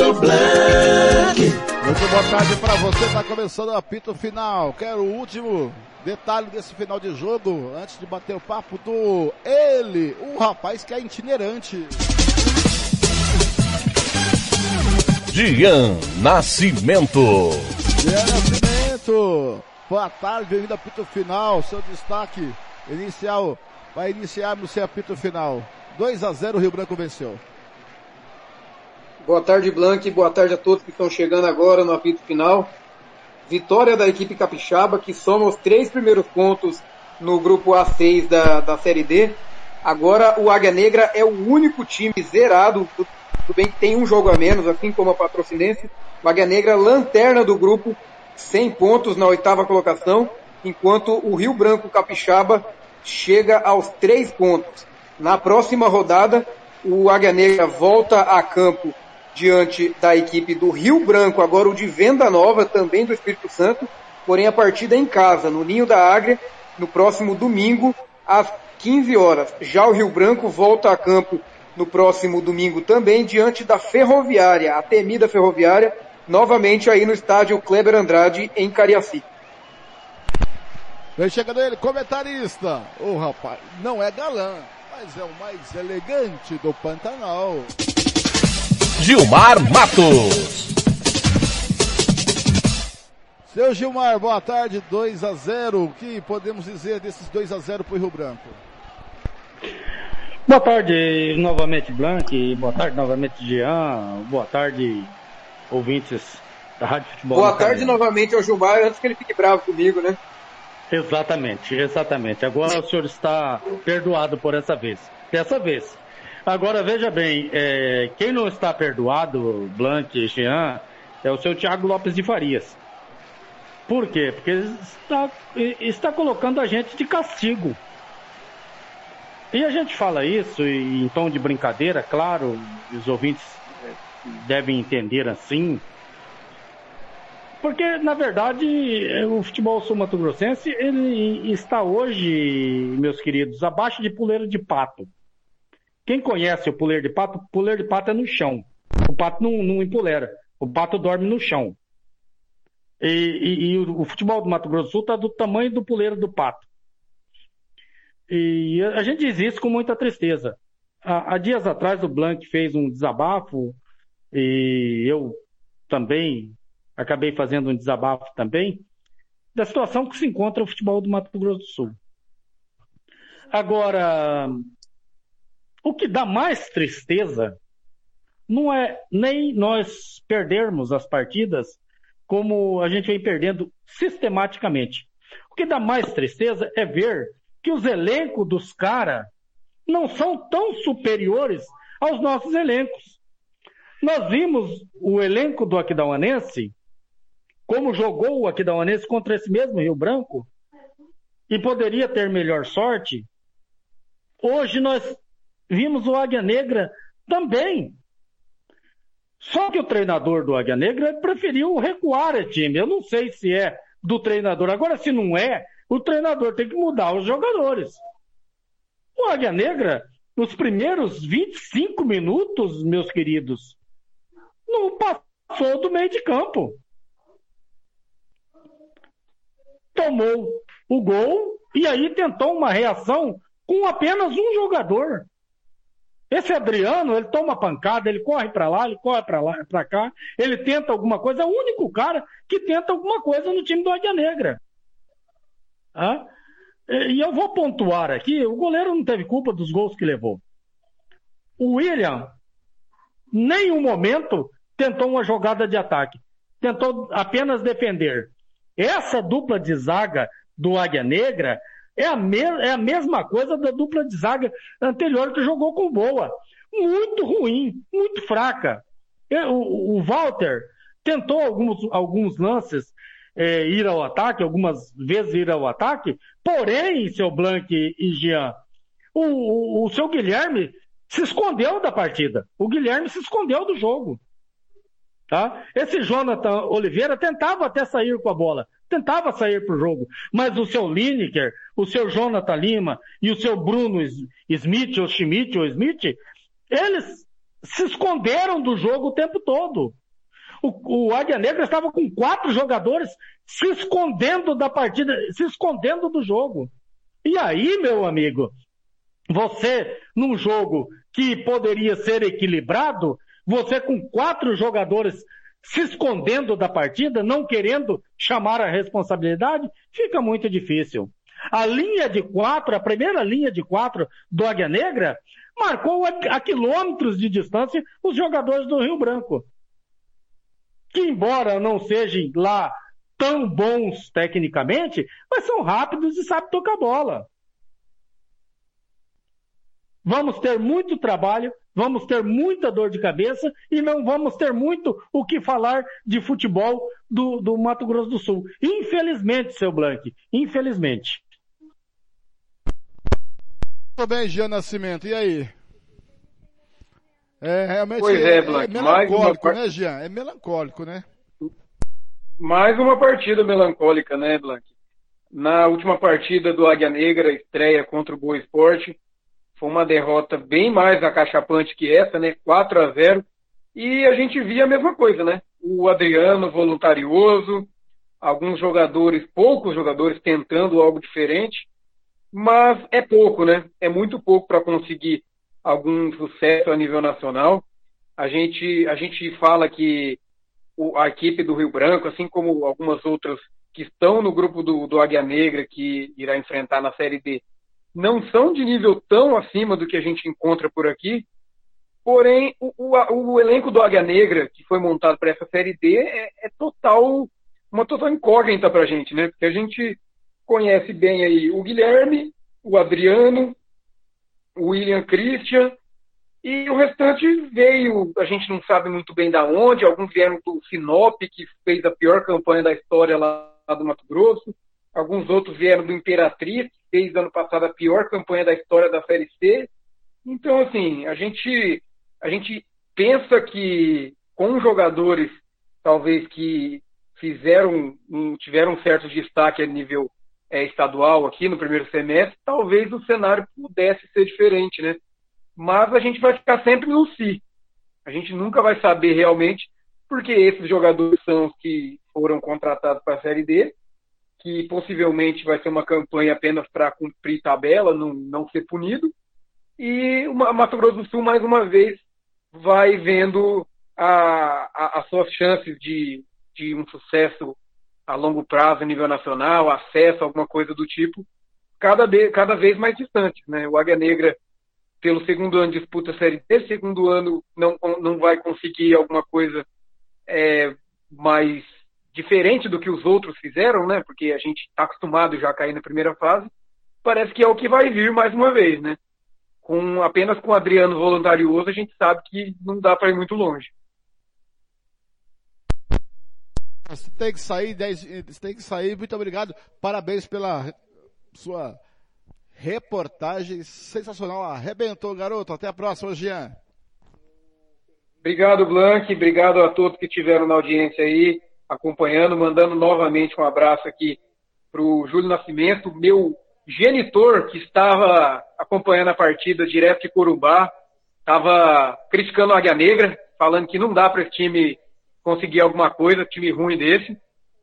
Blanc. Muito boa tarde para você. Está começando o apito final. Quero o último detalhe desse final de jogo antes de bater o papo do ele, o rapaz que é itinerante. Dian Nascimento. Dian Nascimento. Boa tarde, bem-vindo ao apito final. Seu destaque inicial vai iniciarmos seu apito final. 2 a 0 Rio Branco venceu. Boa tarde, Blank. Boa tarde a todos que estão chegando agora no apito final. Vitória da equipe capixaba, que soma os três primeiros pontos no grupo A6 da, da Série D. Agora o Águia Negra é o único time zerado, tudo bem que tem um jogo a menos, assim como a Patrocinense. O Águia Negra, lanterna do grupo, 100 pontos na oitava colocação, enquanto o Rio Branco Capixaba chega aos três pontos. Na próxima rodada, o Águia Negra volta a campo diante da equipe do Rio Branco, agora o de Venda Nova, também do Espírito Santo, porém a partida é em casa, no Ninho da Águia, no próximo domingo, às 15 horas. Já o Rio Branco volta a campo no próximo domingo também, diante da Ferroviária, a temida Ferroviária, novamente aí no estádio Kleber Andrade, em Cariacica. Vem chegando ele, comentarista. O oh, rapaz não é galã, mas é o mais elegante do Pantanal. Gilmar Matos. Seu Gilmar, boa tarde, 2 a 0 O que podemos dizer desses 2 a 0 para o Rio Branco? Boa tarde novamente, Blank. Boa tarde novamente, Jean. Boa tarde, ouvintes da Rádio Futebol. Boa tarde novamente ao Gilmar, antes que ele fique bravo comigo, né? Exatamente, exatamente. Agora o senhor está perdoado por essa vez. Dessa vez. Agora, veja bem, é, quem não está perdoado, Blanc Jean, é o seu Tiago Lopes de Farias. Por quê? Porque está, está colocando a gente de castigo. E a gente fala isso em tom de brincadeira, claro, os ouvintes é, devem entender assim. Porque, na verdade, o futebol sul-mato-grossense, ele está hoje, meus queridos, abaixo de puleiro de pato. Quem conhece o puleiro de pato, o puleiro de pato é no chão. O pato não, não empolera. O pato dorme no chão. E, e, e o, futebol do Mato Grosso do Sul está do tamanho do puleiro do pato. E a gente diz isso com muita tristeza. Há, há dias atrás o Blank fez um desabafo e eu também acabei fazendo um desabafo também da situação que se encontra o futebol do Mato Grosso do Sul. Agora, o que dá mais tristeza não é nem nós perdermos as partidas como a gente vem perdendo sistematicamente. O que dá mais tristeza é ver que os elencos dos caras não são tão superiores aos nossos elencos. Nós vimos o elenco do Aquidauanense, como jogou o Aquidauanense contra esse mesmo Rio Branco, e poderia ter melhor sorte. Hoje nós Vimos o Águia Negra também. Só que o treinador do Águia Negra preferiu recuar o time. Eu não sei se é do treinador. Agora, se não é, o treinador tem que mudar os jogadores. O Águia Negra, nos primeiros 25 minutos, meus queridos, não passou do meio de campo. Tomou o gol e aí tentou uma reação com apenas um jogador. Esse Adriano, ele toma pancada, ele corre para lá, ele corre para lá, para cá, ele tenta alguma coisa, é o único cara que tenta alguma coisa no time do Águia Negra. Ah? E eu vou pontuar aqui, o goleiro não teve culpa dos gols que levou. O William, nenhum momento tentou uma jogada de ataque. Tentou apenas defender. Essa dupla de zaga do Águia Negra é a, me é a mesma coisa da dupla de zaga anterior que jogou com boa. muito ruim, muito fraca. O, o Walter tentou alguns, alguns lances é, ir ao ataque, algumas vezes ir ao ataque, porém, seu Blanc e Jean, o, o, o seu Guilherme se escondeu da partida. O Guilherme se escondeu do jogo. Tá? Esse Jonathan Oliveira tentava até sair com a bola, tentava sair para o jogo, mas o seu Lineker, o seu Jonathan Lima e o seu Bruno Smith, ou Schmidt, ou Smith, eles se esconderam do jogo o tempo todo. O, o Águia Negra estava com quatro jogadores se escondendo da partida, se escondendo do jogo. E aí, meu amigo, você, num jogo que poderia ser equilibrado, você com quatro jogadores se escondendo da partida, não querendo chamar a responsabilidade, fica muito difícil. A linha de quatro, a primeira linha de quatro do Águia Negra, marcou a, quilômetros de distância os jogadores do Rio Branco. Que embora não sejam lá tão bons tecnicamente, mas são rápidos e sabem tocar bola. Vamos ter muito trabalho, vamos ter muita dor de cabeça e não vamos ter muito o que falar de futebol do, do Mato Grosso do Sul. Infelizmente, seu Blank, infelizmente. Tudo bem, Jean Nascimento, e aí? É realmente pois é, é, é melancólico, uma... né, Jean? É melancólico, né? Mais uma partida melancólica, né, Blank? Na última partida do Águia Negra, estreia contra o Boa Esporte, foi uma derrota bem mais acachapante que essa, né? 4 a 0 E a gente via a mesma coisa, né? O Adriano voluntarioso, alguns jogadores, poucos jogadores tentando algo diferente, mas é pouco, né? É muito pouco para conseguir algum sucesso a nível nacional. A gente, a gente fala que a equipe do Rio Branco, assim como algumas outras que estão no grupo do, do Águia Negra, que irá enfrentar na Série D, não são de nível tão acima do que a gente encontra por aqui, porém o, o, o elenco do Águia Negra, que foi montado para essa Série D, é, é total uma total incógnita para a gente, né? Porque a gente conhece bem aí o Guilherme, o Adriano, o William Christian, e o restante veio, a gente não sabe muito bem da onde, alguns vieram do Sinop, que fez a pior campanha da história lá do Mato Grosso, alguns outros vieram do Imperatriz, fez ano passado a pior campanha da história da Série C. Então, assim, a gente, a gente pensa que com jogadores, talvez que fizeram, tiveram um certo destaque a nível é, estadual aqui no primeiro semestre, talvez o cenário pudesse ser diferente, né? Mas a gente vai ficar sempre no si. A gente nunca vai saber realmente, porque esses jogadores são os que foram contratados para a Série D que possivelmente vai ser uma campanha apenas para cumprir tabela, não, não ser punido. E o Mato Grosso do Sul, mais uma vez, vai vendo a, a, as suas chances de, de um sucesso a longo prazo a nível nacional, acesso alguma coisa do tipo, cada, de, cada vez mais distantes. Né? O Águia Negra, pelo segundo ano, disputa a Série D, segundo ano não, não vai conseguir alguma coisa é, mais diferente do que os outros fizeram, né? Porque a gente está acostumado já a cair na primeira fase. Parece que é o que vai vir mais uma vez, né? Com apenas com o Adriano voluntarioso, a gente sabe que não dá para ir muito longe. Você tem que sair, 10, você tem que sair. Muito obrigado. Parabéns pela sua reportagem sensacional. Arrebentou, garoto. Até a próxima, Jean. Obrigado, Blank. Obrigado a todos que estiveram na audiência aí acompanhando, mandando novamente um abraço aqui para o Júlio Nascimento, meu genitor que estava acompanhando a partida direto de Corumbá, estava criticando a Águia Negra, falando que não dá para esse time conseguir alguma coisa, time ruim desse.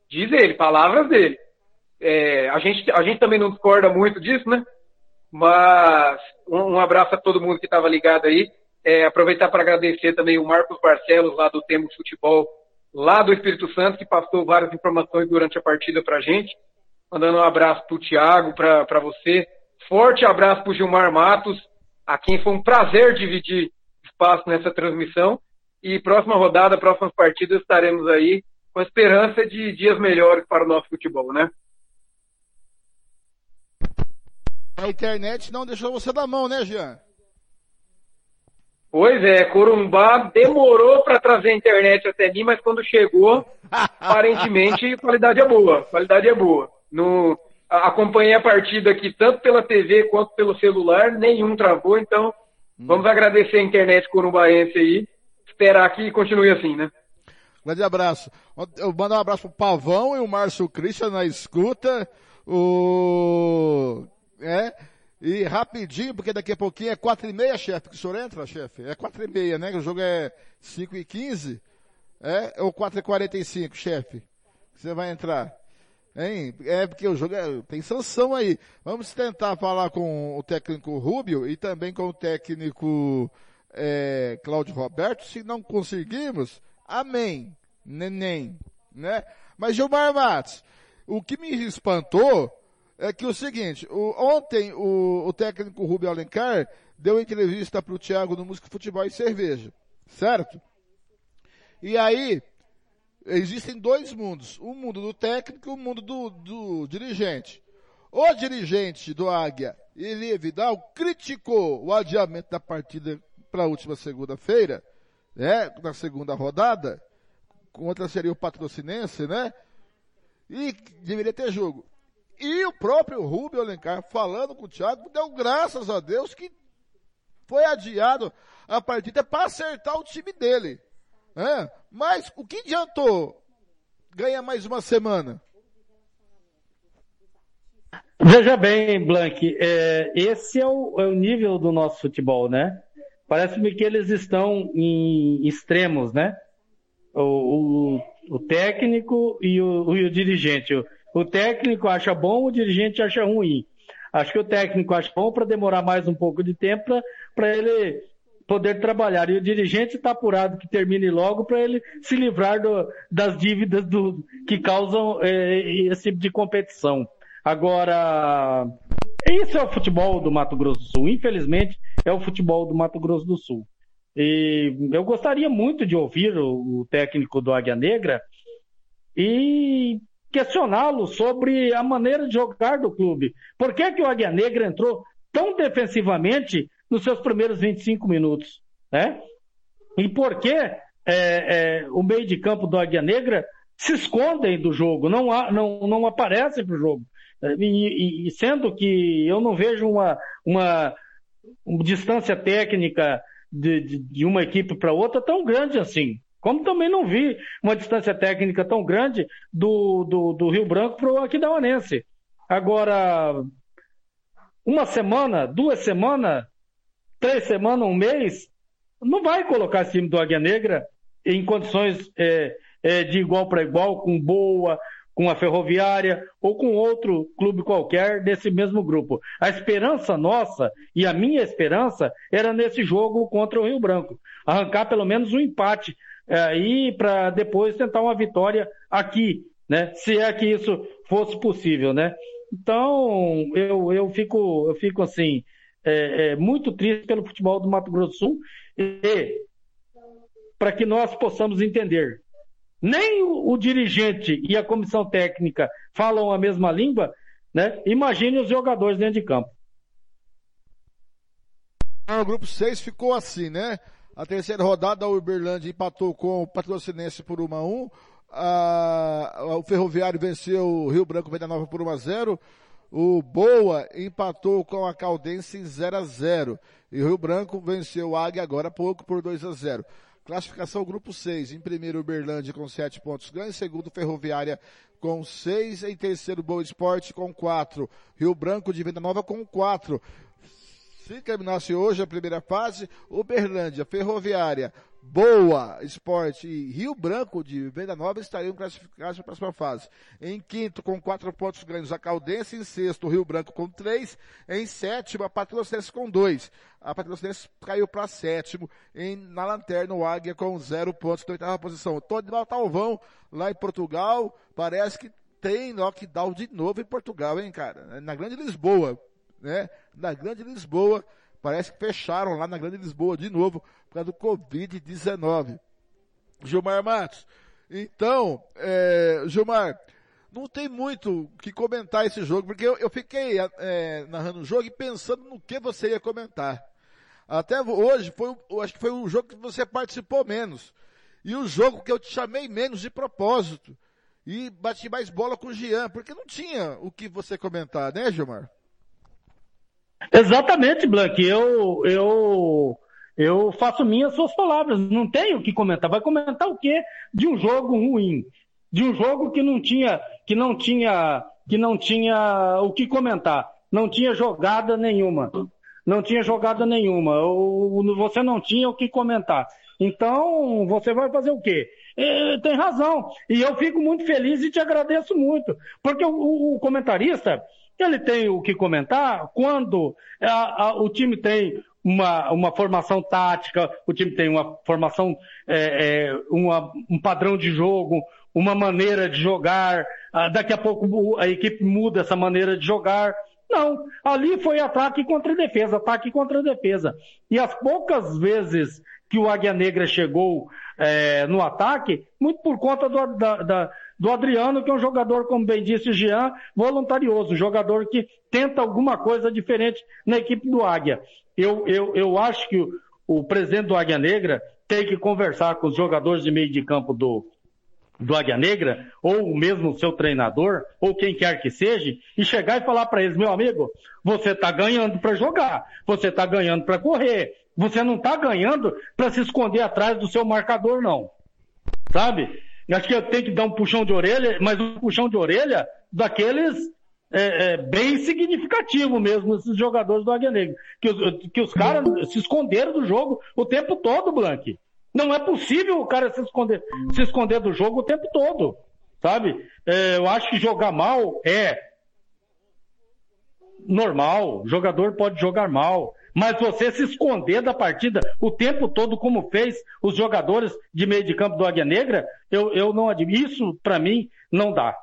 Diz ele, palavras dele. É, a, gente, a gente também não discorda muito disso, né? Mas um, um abraço a todo mundo que estava ligado aí. É, aproveitar para agradecer também o Marcos Barcelos, lá do Temos Futebol, lá do Espírito Santo, que passou várias informações durante a partida para a gente. Mandando um abraço para o Thiago, para você. Forte abraço para o Gilmar Matos, a quem foi um prazer dividir espaço nessa transmissão. E próxima rodada, próximas partidas, estaremos aí com a esperança de dias melhores para o nosso futebol, né? A internet não deixou você da mão, né, Jean? Pois é, Corumbá demorou para trazer a internet até mim, mas quando chegou, aparentemente qualidade é boa. Qualidade é boa. No, acompanhei a partida aqui tanto pela TV quanto pelo celular, nenhum travou, então hum. vamos agradecer a internet corumbaense aí, esperar que continue assim, né? Grande abraço. Eu mando um abraço pro Pavão e o Márcio Christian na escuta. O. É. E rapidinho, porque daqui a pouquinho é quatro e meia, chefe, que o senhor entra, chefe? É quatro e meia, né? O jogo é cinco e quinze. É? Ou quatro e quarenta e cinco, chefe? Você vai entrar. Hein? É porque o jogo é, tem sanção aí. Vamos tentar falar com o técnico Rubio e também com o técnico é, Cláudio Roberto. Se não conseguirmos, amém. Neném. Né? Mas Gilmar Matos, o que me espantou é que o seguinte, o, ontem o, o, técnico Rubio Alencar deu entrevista para o Thiago no Música Futebol e Cerveja, certo? E aí, existem dois mundos, o mundo do técnico e o mundo do, do dirigente. O dirigente do Águia, Elie Vidal, criticou o adiamento da partida para a última segunda-feira, né, na segunda rodada, contra seria o patrocinense, né? E deveria ter jogo. E o próprio Rubio Alencar, falando com o Thiago, deu graças a Deus que foi adiado a partida para acertar o time dele. É? Mas o que adiantou ganhar mais uma semana? Veja bem, Blank, é, esse é o, é o, nível do nosso futebol, né? Parece-me que eles estão em extremos, né? O, o, o técnico e o, e o dirigente. O técnico acha bom, o dirigente acha ruim. Acho que o técnico acha bom para demorar mais um pouco de tempo para ele poder trabalhar. E o dirigente está apurado que termine logo para ele se livrar do, das dívidas do, que causam é, esse tipo de competição. Agora, isso é o futebol do Mato Grosso do Sul. Infelizmente, é o futebol do Mato Grosso do Sul. E eu gostaria muito de ouvir o, o técnico do Águia Negra e questioná-lo sobre a maneira de jogar do clube. Por que, que o Águia Negra entrou tão defensivamente nos seus primeiros 25 minutos? Né? E por que é, é, o meio de campo do Águia Negra se escondem do jogo, não, há, não, não aparecem para o jogo? E, e, sendo que eu não vejo uma, uma, uma distância técnica de, de, de uma equipe para outra tão grande assim. Como também não vi uma distância técnica tão grande do, do, do Rio Branco para o Aquidauanense. Agora, uma semana, duas semanas, três semanas, um mês, não vai colocar esse time do Águia Negra em condições é, é, de igual para igual, com boa, com a Ferroviária ou com outro clube qualquer desse mesmo grupo. A esperança nossa e a minha esperança era nesse jogo contra o Rio Branco, arrancar pelo menos um empate é, e para depois tentar uma vitória aqui, né? Se é que isso fosse possível, né? Então eu, eu fico eu fico assim é, é, muito triste pelo futebol do Mato Grosso do Sul e para que nós possamos entender nem o, o, dirigente e a comissão técnica falam a mesma língua, né? Imagine os jogadores dentro de campo. O grupo 6 ficou assim, né? A terceira rodada, o Uberlândia empatou com o Patrocinense por 1 a 1 a, o Ferroviário venceu o Rio Branco Venda Nova por 1 a 0 o Boa empatou com a Caldense 0 a 0 e o Rio Branco venceu o Águia agora há pouco por 2 a 0 Classificação grupo 6, em primeiro Uberlândia com 7 pontos ganhos, segundo Ferroviária com 6, em terceiro Boa Esporte com 4, Rio Branco de Venda Nova com 4. Se terminasse hoje a primeira fase, Uberlândia, Ferroviária, Boa Esporte e Rio Branco de Venda Nova estariam classificados para a próxima fase. Em quinto, com quatro pontos ganhos, a Caldense. Em sexto, Rio Branco com três. Em sétimo, a Patrocinense com dois. A Patrocinense caiu para sétimo. Em, na lanterna, o Águia com zero pontos na oitava posição. Todo Talvão, lá em Portugal, parece que tem lockdown de novo em Portugal, hein, cara? Na Grande Lisboa né, na Grande Lisboa. Parece que fecharam lá na Grande Lisboa de novo por causa do Covid-19. Gilmar Matos. Então, é, Gilmar, não tem muito o que comentar esse jogo, porque eu, eu fiquei é, narrando o jogo e pensando no que você ia comentar. Até hoje foi, acho que foi o jogo que você participou menos. E o jogo que eu te chamei menos de propósito. E bati mais bola com o Jean, porque não tinha o que você comentar, né, Gilmar? Exatamente, Blank. Eu, eu, eu faço minhas suas palavras. Não tenho o que comentar. Vai comentar o quê? De um jogo ruim. De um jogo que não tinha, que não tinha, que não tinha o que comentar. Não tinha jogada nenhuma. Não tinha jogada nenhuma. Você não tinha o que comentar. Então, você vai fazer o quê? É, tem razão. E eu fico muito feliz e te agradeço muito. Porque o, o comentarista, ele tem o que comentar quando a, a, o time tem uma, uma formação tática, o time tem uma formação, é, é, uma, um padrão de jogo, uma maneira de jogar, ah, daqui a pouco a equipe muda essa maneira de jogar. Não, ali foi ataque contra defesa, ataque contra defesa. E as poucas vezes que o Águia Negra chegou é, no ataque, muito por conta do, da, da, do Adriano, que é um jogador, como bem disse Jean, voluntarioso, jogador que tenta alguma coisa diferente na equipe do Águia. Eu, eu, eu acho que o, o presidente do Águia Negra tem que conversar com os jogadores de meio de campo do, do Águia Negra, ou mesmo o seu treinador, ou quem quer que seja, e chegar e falar para eles, meu amigo, você está ganhando para jogar, você está ganhando para correr, você não está ganhando para se esconder atrás do seu marcador, não. Sabe? Acho que eu tenho que dar um puxão de orelha, mas um puxão de orelha daqueles é, é, bem significativo mesmo, esses jogadores do Águia Negra. Que, que os caras se esconderam do jogo o tempo todo, Blank. Não é possível o cara se esconder, se esconder do jogo o tempo todo. Sabe? É, eu acho que jogar mal é normal. O jogador pode jogar mal. Mas você se esconder da partida o tempo todo, como fez os jogadores de meio de campo do Águia Negra, eu, eu não admito. Isso, para mim, não dá.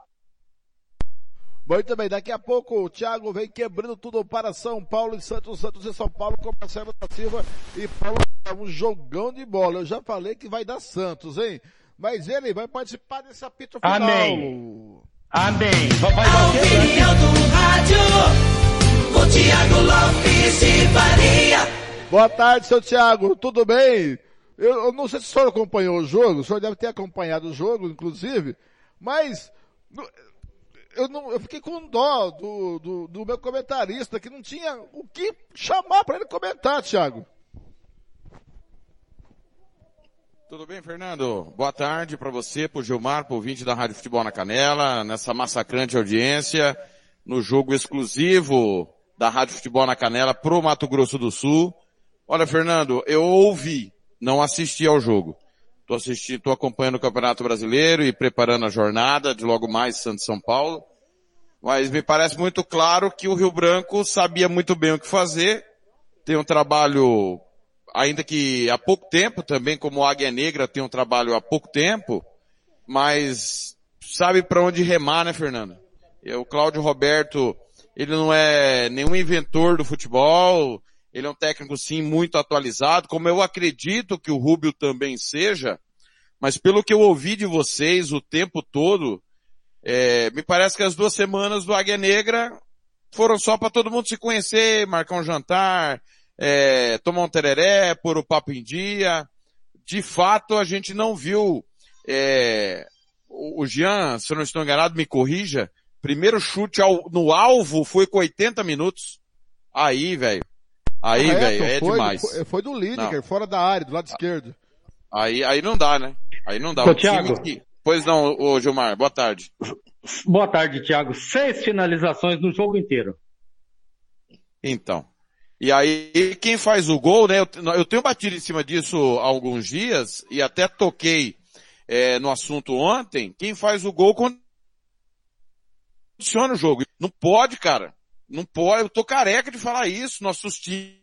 Muito bem, daqui a pouco o Thiago vem quebrando tudo para São Paulo e Santos, Santos e São Paulo com Marcelo da Silva e Paulo um jogão de bola. Eu já falei que vai dar Santos, hein? Mas ele vai participar desse apito final. Amém. Amém. Vai, vai, vai, Faria. Boa tarde, seu Tiago, tudo bem? Eu, eu, não sei se o senhor acompanhou o jogo, o senhor deve ter acompanhado o jogo, inclusive, mas eu, não, eu fiquei com dó do, do, do meu comentarista, que não tinha o que chamar para ele comentar, Tiago. Tudo bem, Fernando? Boa tarde para você, para o Gilmar, para o ouvinte da Rádio Futebol na Canela, nessa massacrante audiência, no jogo exclusivo da Rádio Futebol na Canela pro Mato Grosso do Sul. Olha, Fernando, eu ouvi, não assisti ao jogo. Tô assistindo, tô acompanhando o Campeonato Brasileiro e preparando a jornada de logo mais Santos São Paulo. Mas me parece muito claro que o Rio Branco sabia muito bem o que fazer. Tem um trabalho, ainda que há pouco tempo, também como Águia Negra tem um trabalho há pouco tempo, mas sabe para onde remar, né, Fernando? O Cláudio Roberto ele não é nenhum inventor do futebol, ele é um técnico sim muito atualizado, como eu acredito que o Rubio também seja, mas pelo que eu ouvi de vocês o tempo todo, é, me parece que as duas semanas do Águia Negra foram só para todo mundo se conhecer, marcar um jantar, é, tomar um tereré, pôr o papo em dia. De fato, a gente não viu, é, o Jean, se eu não estou enganado, me corrija, Primeiro chute ao, no alvo foi com 80 minutos. Aí, velho. Aí, velho, é foi, demais. Foi, foi do Lineker, fora da área, do lado esquerdo. Aí, aí não dá, né? Aí não dá. Ô, Thiago. Que... Pois não, ô Gilmar, boa tarde. Boa tarde, Thiago. Seis finalizações no jogo inteiro. Então. E aí, quem faz o gol, né? Eu, eu tenho batido em cima disso há alguns dias e até toquei é, no assunto ontem. Quem faz o gol funciona o jogo. Não pode, cara. Não pode. Eu tô careca de falar isso. Nossos times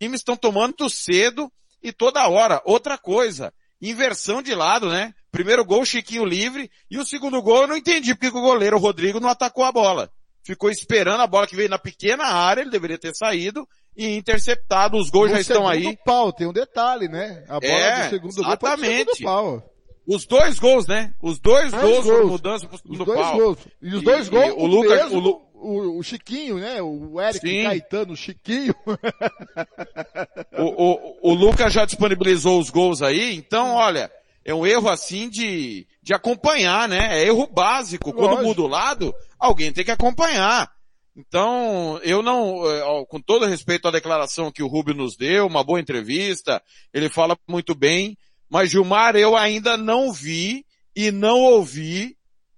estão tomando cedo e toda hora. Outra coisa, inversão de lado, né? Primeiro gol, Chiquinho livre, e o segundo gol eu não entendi porque o goleiro Rodrigo não atacou a bola. Ficou esperando a bola que veio na pequena área, ele deveria ter saído e interceptado. Os gols no já estão aí. pau, tem um detalhe, né? A bola é, do segundo exatamente. gol pau. Os dois gols, né? Os dois, dois gols, gols. mudança pro segundo os dois pau. Gols. E os dois e, gols, o, Lucas, mesmo, o, Lu, o, o Chiquinho, né? O Eric Sim. Caetano, o Chiquinho. o, o, o Lucas já disponibilizou os gols aí, então olha, é um erro assim de, de acompanhar, né? É erro básico. Quando muda o lado, alguém tem que acompanhar. Então, eu não, é, com todo respeito à declaração que o Rubio nos deu, uma boa entrevista, ele fala muito bem, mas Gilmar, eu ainda não vi e não ouvi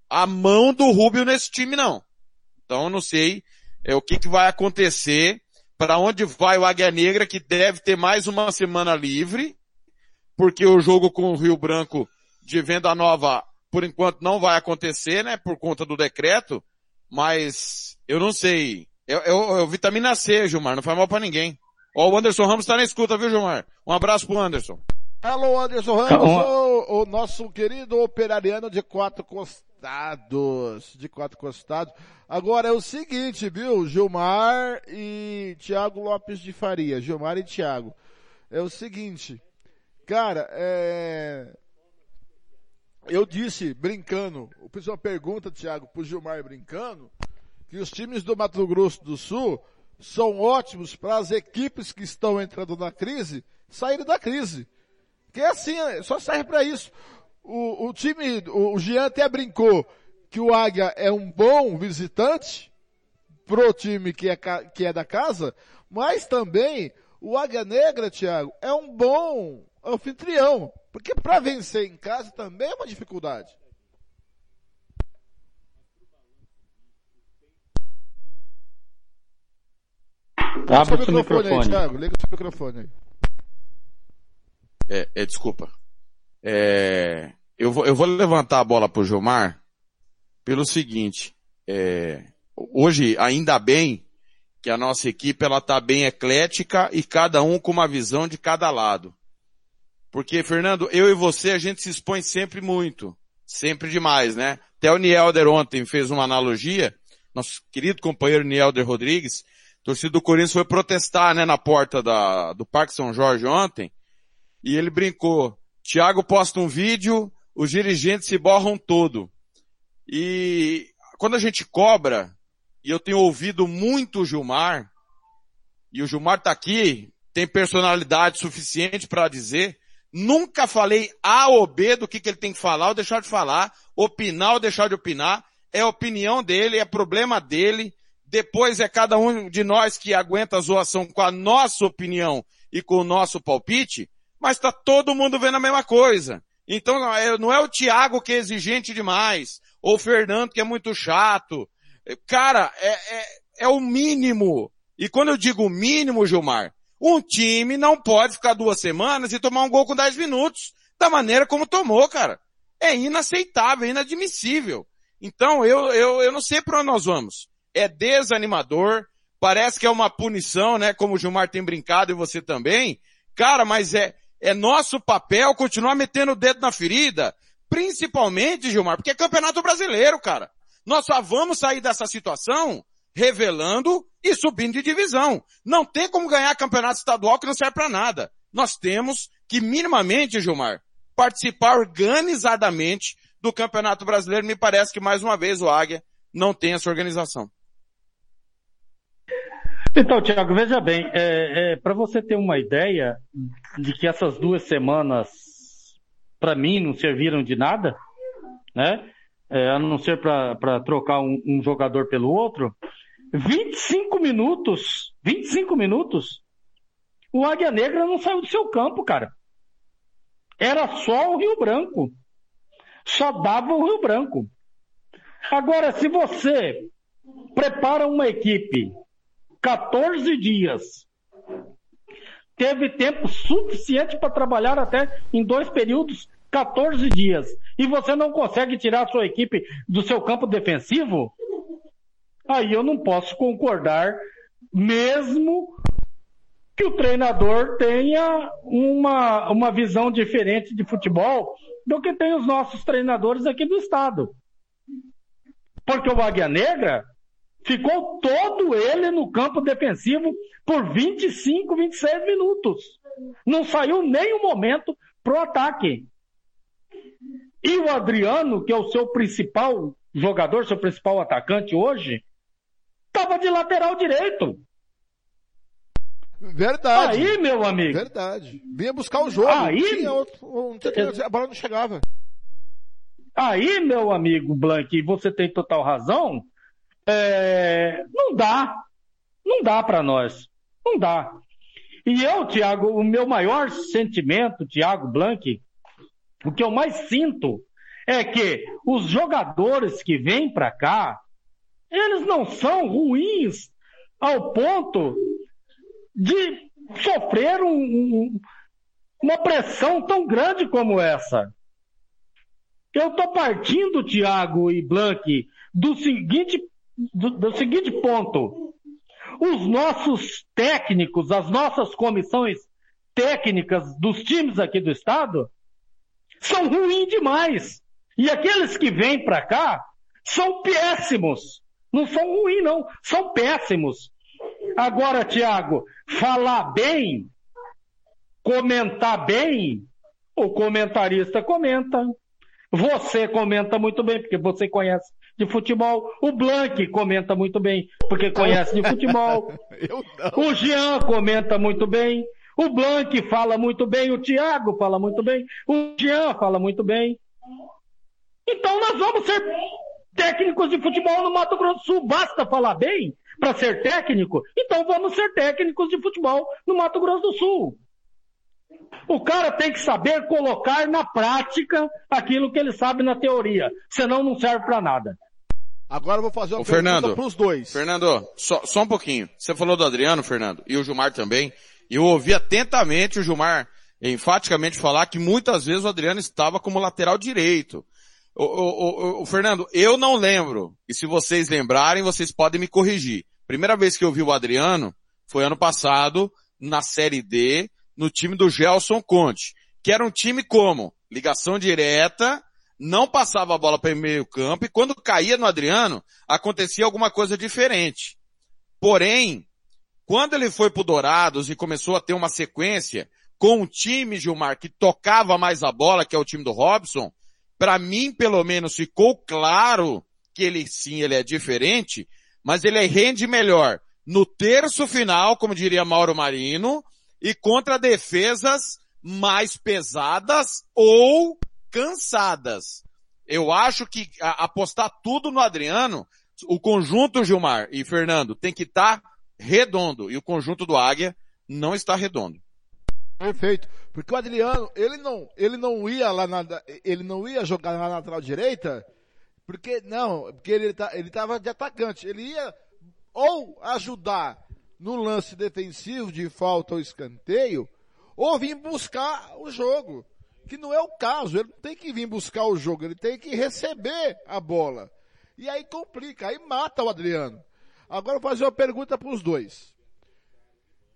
a mão do Rubio nesse time não. Então, eu não sei é, o que, que vai acontecer, para onde vai o Águia Negra, que deve ter mais uma semana livre, porque o jogo com o Rio Branco de venda nova, por enquanto, não vai acontecer, né, por conta do decreto, mas eu não sei. Eu, vitamina C, Gilmar, não faz mal para ninguém. Ó, o Anderson Ramos tá na escuta, viu, Gilmar? Um abraço pro Anderson. Alô, Anderson Ramos, o, o nosso querido operariano de quatro costados. De quatro costados. Agora é o seguinte, viu? Gilmar e Tiago Lopes de Faria. Gilmar e Tiago. É o seguinte. Cara, é eu disse, brincando, o pessoal pergunta, Thiago, pro Gilmar brincando, que os times do Mato Grosso do Sul são ótimos para as equipes que estão entrando na crise saírem da crise. Que é assim, só serve para isso. O, o time, o, o Jean até brincou que o Águia é um bom visitante pro time que é, que é da casa, mas também o Águia Negra, Thiago, é um bom anfitrião. Porque para vencer em casa também é uma dificuldade. Abre o seu microfone, aí, Thiago. Liga o seu microfone aí. É, é desculpa. É, eu, vou, eu vou levantar a bola pro Gilmar pelo seguinte. É, hoje, ainda bem que a nossa equipe ela tá bem eclética e cada um com uma visão de cada lado. Porque, Fernando, eu e você, a gente se expõe sempre muito. Sempre demais, né? Até o Nielder ontem fez uma analogia. Nosso querido companheiro Nielder Rodrigues, torcida do Corinthians foi protestar, né, na porta da, do Parque São Jorge ontem. E ele brincou. Thiago posta um vídeo, os dirigentes se borram todo. E quando a gente cobra, e eu tenho ouvido muito o Gilmar, e o Gilmar tá aqui, tem personalidade suficiente para dizer, Nunca falei A ou B do que, que ele tem que falar ou deixar de falar, opinar ou deixar de opinar. É opinião dele, é problema dele. Depois é cada um de nós que aguenta a zoação com a nossa opinião e com o nosso palpite, mas tá todo mundo vendo a mesma coisa. Então não é o Thiago que é exigente demais, ou o Fernando que é muito chato. Cara, é, é, é o mínimo. E quando eu digo mínimo, Gilmar, um time não pode ficar duas semanas e tomar um gol com 10 minutos da maneira como tomou, cara. É inaceitável, é inadmissível. Então eu, eu, eu não sei para onde nós vamos. É desanimador, parece que é uma punição, né? Como o Gilmar tem brincado e você também. Cara, mas é, é nosso papel continuar metendo o dedo na ferida, principalmente, Gilmar, porque é campeonato brasileiro, cara. Nós só vamos sair dessa situação revelando e subindo de divisão. Não tem como ganhar campeonato estadual que não serve para nada. Nós temos que minimamente, Gilmar, participar organizadamente do Campeonato Brasileiro. Me parece que mais uma vez o Águia não tem essa organização. Então, Tiago, veja bem, é, é, para você ter uma ideia de que essas duas semanas, para mim, não serviram de nada, né? É, a não ser para trocar um, um, jogador pelo outro, 25 minutos, 25 minutos, o Águia Negra não saiu do seu campo, cara. Era só o Rio Branco. Só dava o Rio Branco. Agora, se você prepara uma equipe 14 dias, teve tempo suficiente para trabalhar até em dois períodos, 14 dias, e você não consegue tirar a sua equipe do seu campo defensivo, aí eu não posso concordar, mesmo que o treinador tenha uma, uma visão diferente de futebol do que tem os nossos treinadores aqui do estado. Porque o Águia Negra ficou todo ele no campo defensivo por 25, 26 minutos. Não saiu nem um momento pro ataque. E o Adriano, que é o seu principal jogador, seu principal atacante hoje, estava de lateral direito. Verdade. Aí, meu amigo. Verdade. Vinha buscar o jogo. Aí, tinha outro, tinha, a bola não chegava. Aí, meu amigo Blank, você tem total razão. É, não dá. Não dá para nós. Não dá. E eu, Tiago, o meu maior sentimento, Tiago Blank, o que eu mais sinto é que os jogadores que vêm para cá, eles não são ruins ao ponto de sofrer um, um, uma pressão tão grande como essa. Eu estou partindo, Tiago e Blank, do seguinte, do, do seguinte ponto. Os nossos técnicos, as nossas comissões técnicas dos times aqui do estado são ruins demais. E aqueles que vêm para cá são péssimos. Não são ruins, não. São péssimos. Agora, Tiago, falar bem, comentar bem, o comentarista comenta. Você comenta muito bem, porque você conhece de futebol. O Blank comenta muito bem, porque conhece de futebol. O Jean comenta muito bem. O Blank fala muito bem. O Thiago fala muito bem. O Jean fala muito bem. Então nós vamos ser técnicos de futebol no Mato Grosso do Sul. Basta falar bem para ser técnico? Então vamos ser técnicos de futebol no Mato Grosso do Sul. O cara tem que saber colocar na prática aquilo que ele sabe na teoria, senão não serve para nada. Agora eu vou fazer uma Ô, Fernando, para os dois. Fernando, só, só um pouquinho. Você falou do Adriano, Fernando, e o Gilmar também. E eu ouvi atentamente o Gilmar enfaticamente falar que muitas vezes o Adriano estava como lateral direito. O, o, o, o, Fernando, eu não lembro, e se vocês lembrarem, vocês podem me corrigir. Primeira vez que eu vi o Adriano foi ano passado, na Série D, no time do Gelson Conte, que era um time como? Ligação direta, não passava a bola para o meio campo e quando caía no Adriano, acontecia alguma coisa diferente. Porém, quando ele foi pro Dourados e começou a ter uma sequência com um time, Gilmar, que tocava mais a bola, que é o time do Robson, para mim, pelo menos, ficou claro que ele sim, ele é diferente, mas ele rende melhor no terço final, como diria Mauro Marino, e contra defesas mais pesadas ou cansadas. Eu acho que apostar tudo no Adriano, o conjunto Gilmar e Fernando tem que estar tá redondo e o conjunto do Águia não está redondo. Perfeito. Porque o Adriano, ele não, ele não ia lá na, ele não ia jogar na lateral direita, porque não, porque ele tá, ele tava de atacante. Ele ia ou ajudar no lance defensivo de falta ou escanteio, ou vir buscar o jogo que não é o caso. Ele não tem que vir buscar o jogo, ele tem que receber a bola. E aí complica, aí mata o Adriano. Agora eu vou fazer uma pergunta para os dois.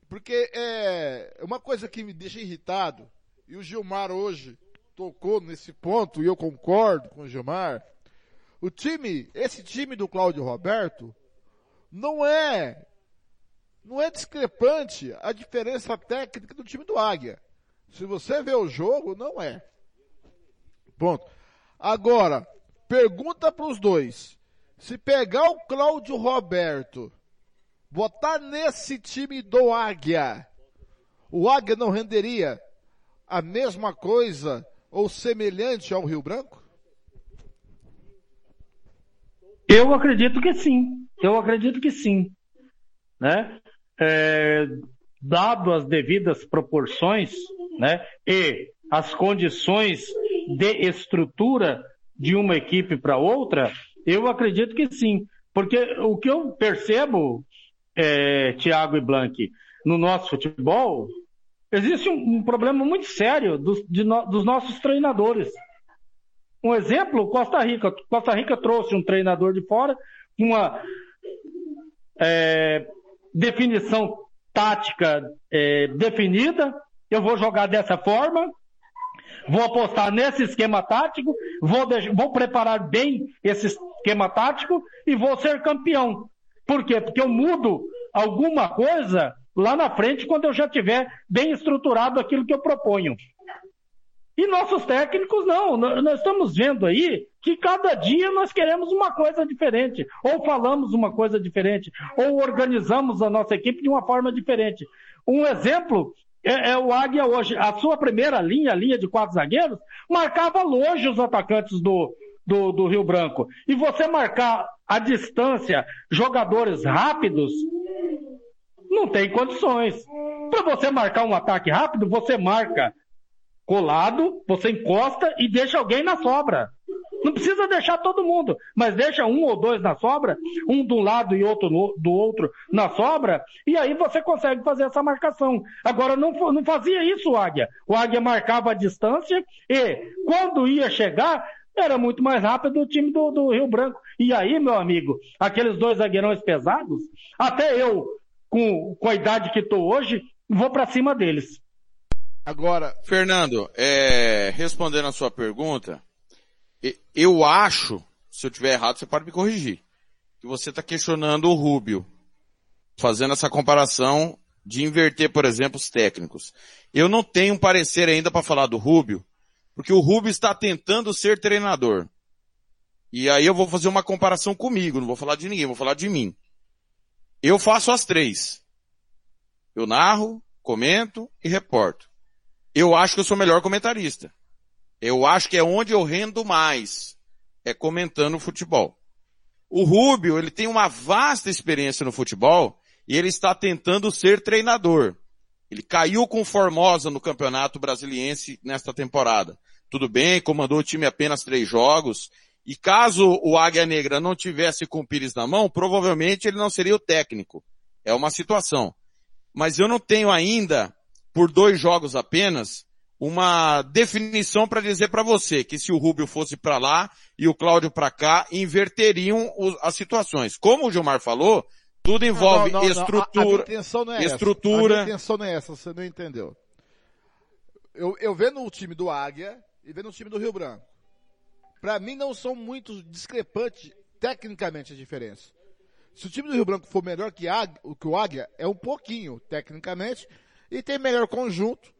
Porque é uma coisa que me deixa irritado, e o Gilmar hoje tocou nesse ponto, e eu concordo com o Gilmar. O time, esse time do Cláudio Roberto, não é, não é discrepante a diferença técnica do time do Águia. Se você vê o jogo, não é. Ponto. Agora, pergunta para os dois. Se pegar o Cláudio Roberto, botar nesse time do Águia, o Águia não renderia a mesma coisa ou semelhante ao Rio Branco? Eu acredito que sim. Eu acredito que sim. Né? É, dado as devidas proporções, né? E as condições de estrutura de uma equipe para outra, eu acredito que sim. Porque o que eu percebo, é, e Blank, no nosso futebol, existe um, um problema muito sério dos, no, dos nossos treinadores. Um exemplo, Costa Rica. Costa Rica trouxe um treinador de fora, uma é, definição tática é, definida, eu vou jogar dessa forma, vou apostar nesse esquema tático, vou, vou preparar bem esse esquema tático e vou ser campeão. Por quê? Porque eu mudo alguma coisa lá na frente quando eu já tiver bem estruturado aquilo que eu proponho. E nossos técnicos não. Nós estamos vendo aí que cada dia nós queremos uma coisa diferente, ou falamos uma coisa diferente, ou organizamos a nossa equipe de uma forma diferente. Um exemplo é, é, o Águia hoje. A sua primeira linha, a linha de quatro zagueiros, marcava longe os atacantes do, do, do Rio Branco. E você marcar a distância jogadores rápidos, não tem condições. Para você marcar um ataque rápido, você marca colado, você encosta e deixa alguém na sobra. Não precisa deixar todo mundo, mas deixa um ou dois na sobra, um de um lado e outro do outro na sobra, e aí você consegue fazer essa marcação. Agora, não, não fazia isso o Águia. O Águia marcava a distância e, quando ia chegar, era muito mais rápido o time do, do Rio Branco. E aí, meu amigo, aqueles dois zagueirões pesados, até eu, com, com a idade que estou hoje, vou para cima deles. Agora, Fernando, é, respondendo a sua pergunta, eu acho, se eu tiver errado, você pode me corrigir, que você está questionando o Rubio, fazendo essa comparação de inverter, por exemplo, os técnicos. Eu não tenho um parecer ainda para falar do Rubio, porque o Rubio está tentando ser treinador. E aí eu vou fazer uma comparação comigo, não vou falar de ninguém, vou falar de mim. Eu faço as três. Eu narro, comento e reporto. Eu acho que eu sou melhor comentarista. Eu acho que é onde eu rendo mais. É comentando futebol. O Rubio, ele tem uma vasta experiência no futebol e ele está tentando ser treinador. Ele caiu com Formosa no Campeonato Brasiliense nesta temporada. Tudo bem, comandou o time apenas três jogos. E caso o Águia Negra não tivesse com o Pires na mão, provavelmente ele não seria o técnico. É uma situação. Mas eu não tenho ainda, por dois jogos apenas, uma definição para dizer para você que se o Rubio fosse para lá e o Cláudio para cá, inverteriam as situações. Como o Gilmar falou, tudo envolve não, não, não, estrutura. A, a é estrutura. Essa. A intenção não é essa, você não entendeu. Eu, eu vendo o time do Águia e vendo o time do Rio Branco. Para mim não são muito discrepantes tecnicamente as diferenças. Se o time do Rio Branco for melhor que, Águia, que o Águia, é um pouquinho, tecnicamente, e tem melhor conjunto,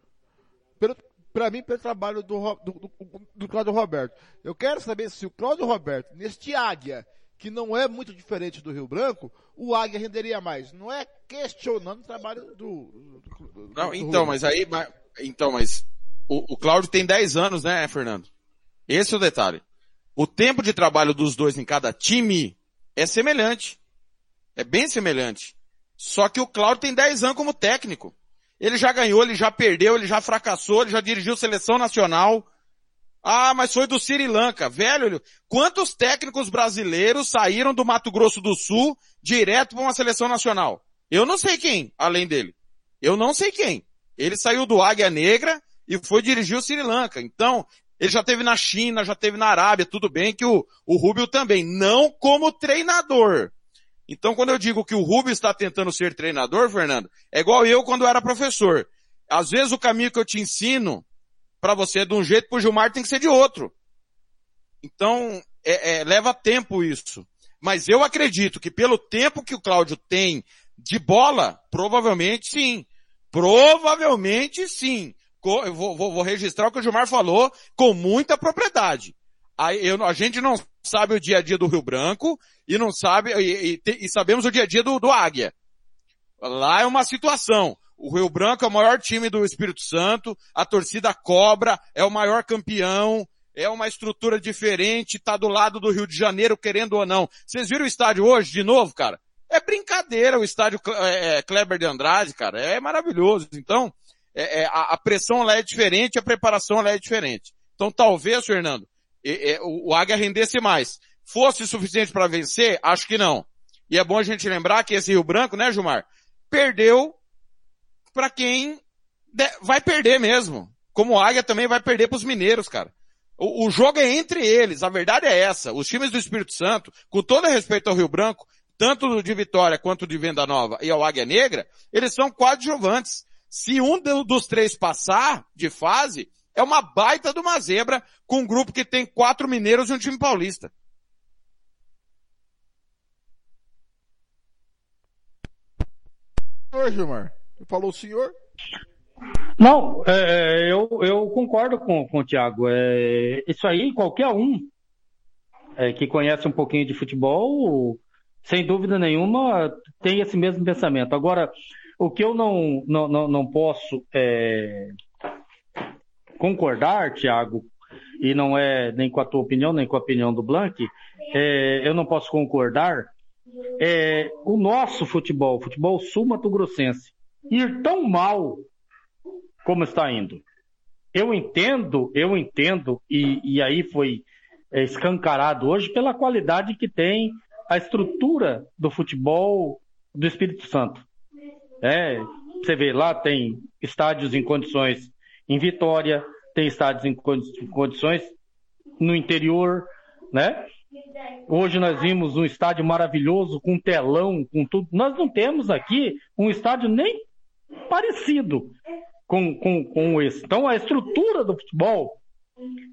para mim, pelo trabalho do, do, do, do Cláudio Roberto. Eu quero saber se o Cláudio Roberto, neste Águia, que não é muito diferente do Rio Branco, o Águia renderia mais. Não é questionando o trabalho do. do não, então, mas aí. Mas, então, mas. O, o Cláudio tem 10 anos, né, Fernando? Esse é o detalhe. O tempo de trabalho dos dois em cada time é semelhante. É bem semelhante. Só que o Cláudio tem 10 anos como técnico. Ele já ganhou, ele já perdeu, ele já fracassou, ele já dirigiu seleção nacional. Ah, mas foi do Sri Lanka. Velho, quantos técnicos brasileiros saíram do Mato Grosso do Sul direto para uma seleção nacional? Eu não sei quem, além dele. Eu não sei quem. Ele saiu do Águia Negra e foi dirigir o Sri Lanka. Então, ele já teve na China, já teve na Arábia, tudo bem que o, o Rubio também. Não como treinador. Então, quando eu digo que o Rubio está tentando ser treinador, Fernando, é igual eu quando era professor. Às vezes o caminho que eu te ensino para você é de um jeito, para o Gilmar tem que ser de outro. Então, é, é, leva tempo isso. Mas eu acredito que pelo tempo que o Cláudio tem de bola, provavelmente sim. Provavelmente sim. Eu vou, vou, vou registrar o que o Gilmar falou com muita propriedade. Eu, a gente não sabe o dia a dia do Rio Branco e não sabe, e, e, e sabemos o dia a dia do, do Águia. Lá é uma situação. O Rio Branco é o maior time do Espírito Santo, a torcida cobra, é o maior campeão, é uma estrutura diferente, tá do lado do Rio de Janeiro, querendo ou não. Vocês viram o estádio hoje, de novo, cara? É brincadeira o estádio é, é, Kleber de Andrade, cara. É maravilhoso. Então, é, é, a, a, pressão lá é diferente, a preparação lá é diferente. Então, talvez, Fernando, é, o, o Águia rendesse mais. Fosse suficiente para vencer? Acho que não. E é bom a gente lembrar que esse Rio Branco, né, Gilmar? Perdeu para quem vai perder mesmo. Como o Águia também vai perder para os mineiros, cara. O, o, jogo é entre eles, a verdade é essa. Os times do Espírito Santo, com todo respeito ao Rio Branco, tanto de Vitória quanto de Venda Nova e ao Águia Negra, eles são coadjuvantes. Se um dos três passar de fase, é uma baita de uma zebra com um grupo que tem quatro mineiros e um time paulista. Senhor Gilmar, falou o senhor? Não, é, é, eu, eu concordo com, com o Thiago. É, isso aí, qualquer um é, que conhece um pouquinho de futebol, sem dúvida nenhuma, tem esse mesmo pensamento. Agora, o que eu não, não, não, não posso é, concordar, Thiago, e não é nem com a tua opinião, nem com a opinião do Blank, é, eu não posso concordar, é, o nosso futebol, o futebol sul-mato-grossense, ir tão mal como está indo. Eu entendo, eu entendo, e, e aí foi é, escancarado hoje pela qualidade que tem a estrutura do futebol do Espírito Santo. É, você vê lá tem estádios em condições em Vitória, tem estádios em condições no interior, né? Hoje nós vimos um estádio maravilhoso, com telão, com tudo. Nós não temos aqui um estádio nem parecido com, com, com esse. Então a estrutura do futebol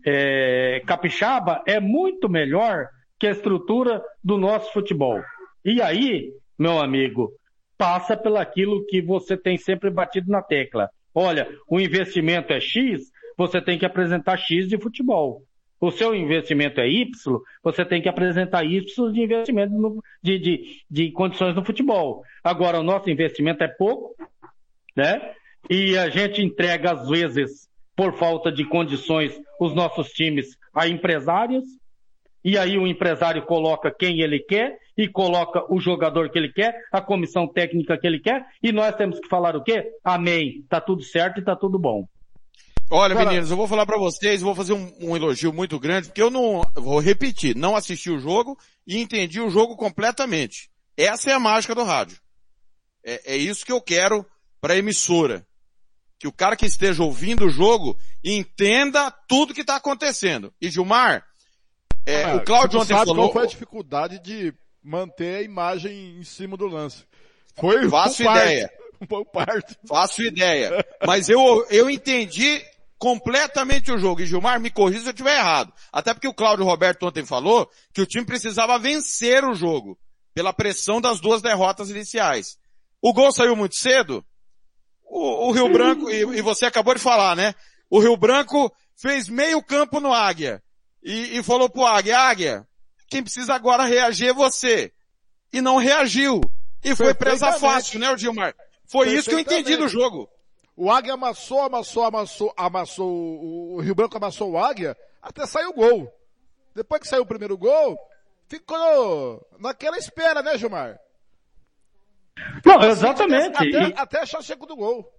é, capixaba é muito melhor que a estrutura do nosso futebol. E aí, meu amigo, passa pelaquilo que você tem sempre batido na tecla. Olha, o investimento é X, você tem que apresentar X de futebol. O seu investimento é Y, você tem que apresentar Y de investimento no, de, de, de condições no futebol. Agora, o nosso investimento é pouco, né? E a gente entrega, às vezes, por falta de condições, os nossos times a empresários. E aí o empresário coloca quem ele quer e coloca o jogador que ele quer, a comissão técnica que ele quer, e nós temos que falar o quê? Amém. Tá tudo certo e tá tudo bom. Olha, meninos, eu vou falar para vocês, vou fazer um, um, elogio muito grande, porque eu não, vou repetir, não assisti o jogo e entendi o jogo completamente. Essa é a mágica do rádio. É, é isso que eu quero para a emissora que o cara que esteja ouvindo o jogo entenda tudo que está acontecendo. E Gilmar, é, ah, o Claudio ontem sabe falou... qual foi a dificuldade de manter a imagem em cima do lance? Foi Faço ideia. Parte. Faço ideia. Mas eu, eu entendi completamente o jogo. E Gilmar, me corrija se eu estiver errado. Até porque o Cláudio Roberto ontem falou que o time precisava vencer o jogo pela pressão das duas derrotas iniciais. O gol saiu muito cedo? O, o Rio Branco, e, e, você acabou de falar, né? O Rio Branco fez meio campo no Águia. E, e falou pro Águia, Águia, quem precisa agora reagir é você. E não reagiu. E foi presa fácil, né, o Gilmar? Foi isso que eu entendi do jogo. O Águia amassou, amassou, amassou, amassou, o Rio Branco amassou o Águia, até saiu o gol. Depois que saiu o primeiro gol, ficou naquela espera, né, Gilmar? Não, exatamente. Até, e... até achar o segundo gol.